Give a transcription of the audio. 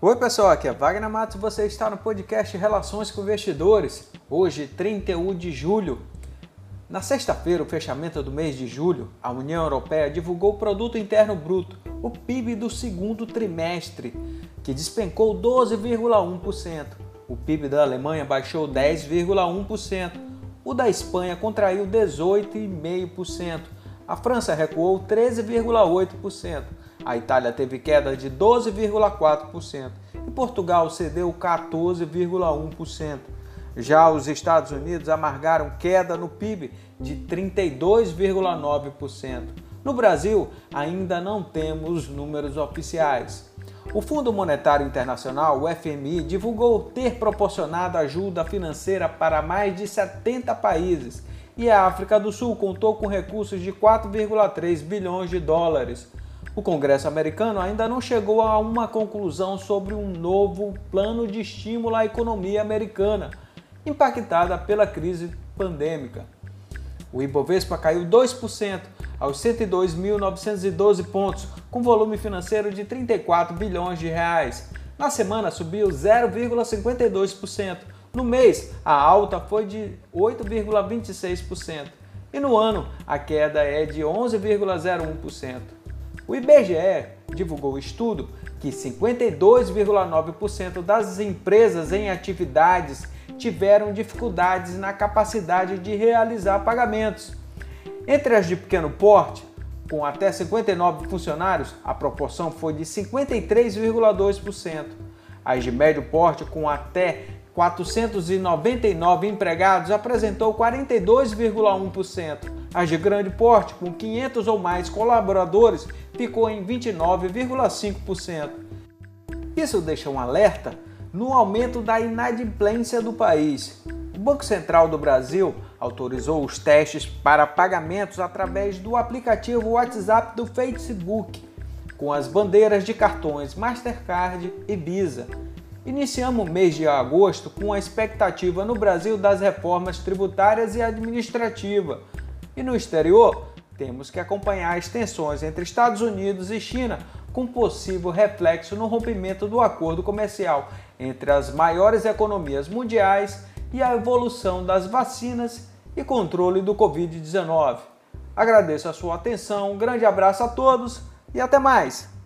Oi pessoal, aqui é Wagner Matos você está no podcast Relações com Investidores. Hoje, 31 de julho. Na sexta-feira, o fechamento do mês de julho, a União Europeia divulgou o Produto Interno Bruto, o PIB do segundo trimestre, que despencou 12,1%. O PIB da Alemanha baixou 10,1%. O da Espanha contraiu 18,5%. A França recuou 13,8%. A Itália teve queda de 12,4% e Portugal cedeu 14,1%. Já os Estados Unidos amargaram queda no PIB de 32,9%. No Brasil, ainda não temos números oficiais. O Fundo Monetário Internacional, o FMI, divulgou ter proporcionado ajuda financeira para mais de 70 países e a África do Sul contou com recursos de 4,3 bilhões de dólares. O Congresso americano ainda não chegou a uma conclusão sobre um novo plano de estímulo à economia americana, impactada pela crise pandêmica. O Ibovespa caiu 2% aos 102.912 pontos, com volume financeiro de 34 bilhões de reais. Na semana subiu 0,52%. No mês, a alta foi de 8,26%. E no ano, a queda é de 11,01%. O IBGE divulgou o estudo que 52,9% das empresas em atividades tiveram dificuldades na capacidade de realizar pagamentos. Entre as de pequeno porte, com até 59 funcionários, a proporção foi de 53,2%. As de médio porte, com até 499 empregados, apresentou 42,1%. As de grande porte, com 500 ou mais colaboradores, ficou em 29,5%. Isso deixa um alerta no aumento da inadimplência do país. O Banco Central do Brasil autorizou os testes para pagamentos através do aplicativo WhatsApp do Facebook, com as bandeiras de cartões Mastercard e Visa. Iniciamos o mês de agosto com a expectativa no Brasil das reformas tributárias e administrativa. E no exterior, temos que acompanhar as tensões entre Estados Unidos e China, com possível reflexo no rompimento do acordo comercial entre as maiores economias mundiais e a evolução das vacinas e controle do Covid-19. Agradeço a sua atenção, um grande abraço a todos e até mais!